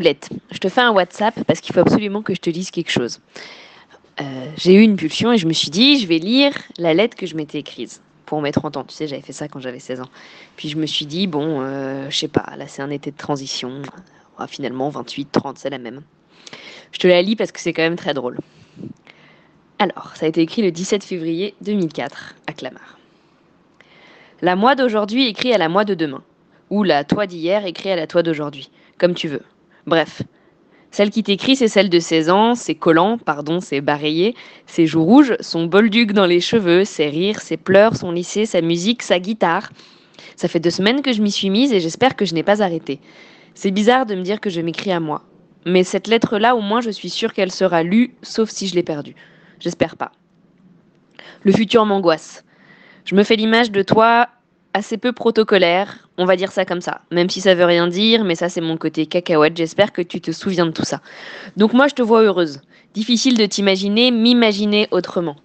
Je te fais un WhatsApp parce qu'il faut absolument que je te dise quelque chose. Euh, j'ai eu une pulsion et je me suis dit, je vais lire la lettre que je m'étais écrite pour mes 30 ans. Tu sais, j'avais fait ça quand j'avais 16 ans. Puis je me suis dit, bon, euh, je sais pas, là c'est un été de transition. Ah, finalement, 28, 30, c'est la même. Je te la lis parce que c'est quand même très drôle. Alors, ça a été écrit le 17 février 2004 à Clamart. La moi d'aujourd'hui écrit à la moi de demain. Ou la toi d'hier écrit à la toi d'aujourd'hui. Comme tu veux. Bref. Celle qui t'écrit, c'est celle de 16 ans, ses collants, pardon, ses balayés, ses joues rouges, son bolduc dans les cheveux, ses rires, ses pleurs, son lycée, sa musique, sa guitare. Ça fait deux semaines que je m'y suis mise et j'espère que je n'ai pas arrêté. C'est bizarre de me dire que je m'écris à moi. Mais cette lettre-là, au moins, je suis sûre qu'elle sera lue, sauf si je l'ai perdue. J'espère pas. Le futur m'angoisse. Je me fais l'image de toi assez peu protocolaire, on va dire ça comme ça. Même si ça veut rien dire, mais ça c'est mon côté cacahuète, j'espère que tu te souviens de tout ça. Donc moi je te vois heureuse. Difficile de t'imaginer, m'imaginer autrement.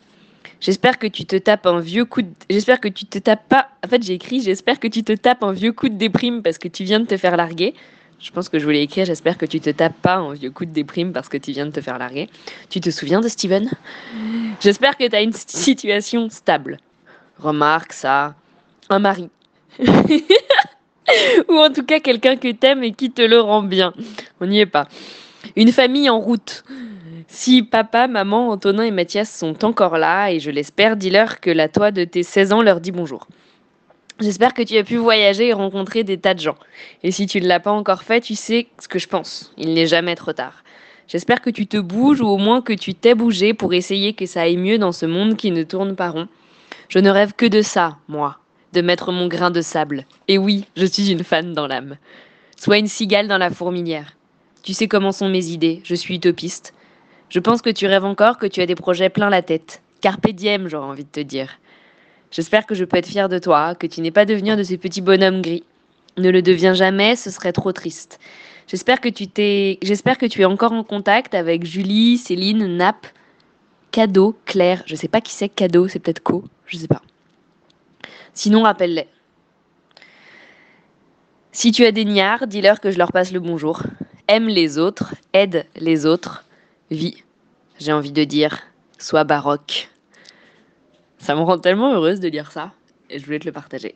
J'espère que tu te tapes un vieux coup de... J'espère que tu te tapes pas... En fait j'ai écrit j'espère que tu te tapes un vieux coup de déprime parce que tu viens de te faire larguer. Je pense que je voulais écrire j'espère que tu te tapes pas un vieux coup de déprime parce que tu viens de te faire larguer. Tu te souviens de Steven? J'espère que tu as une situation stable. Remarque ça, un mari. Ou en tout cas quelqu'un que t'aimes et qui te le rend bien. On n'y est pas. Une famille en route. Si papa, maman, Antonin et Mathias sont encore là, et je l'espère, dis-leur que la toi de tes 16 ans leur dit bonjour. J'espère que tu as pu voyager et rencontrer des tas de gens. Et si tu ne l'as pas encore fait, tu sais ce que je pense. Il n'est jamais trop tard. J'espère que tu te bouges ou au moins que tu t'es bougé pour essayer que ça aille mieux dans ce monde qui ne tourne pas rond. Je ne rêve que de ça, moi de mettre mon grain de sable. Et oui, je suis une fan dans l'âme. Sois une cigale dans la fourmilière. Tu sais comment sont mes idées, je suis utopiste. Je pense que tu rêves encore, que tu as des projets plein la tête. Carpe diem, j'aurais envie de te dire. J'espère que je peux être fière de toi, que tu n'es pas devenir de ces petits bonhommes gris. Ne le deviens jamais, ce serait trop triste. J'espère que tu t'es, j'espère que tu es encore en contact avec Julie, Céline, Nap, Cadeau, Claire. Je sais pas qui c'est Cadeau, c'est peut-être Co, je sais pas. Sinon, rappelle-les. Si tu as des niards, dis-leur que je leur passe le bonjour. Aime les autres, aide les autres, vis. J'ai envie de dire, sois baroque. Ça me rend tellement heureuse de lire ça et je voulais te le partager.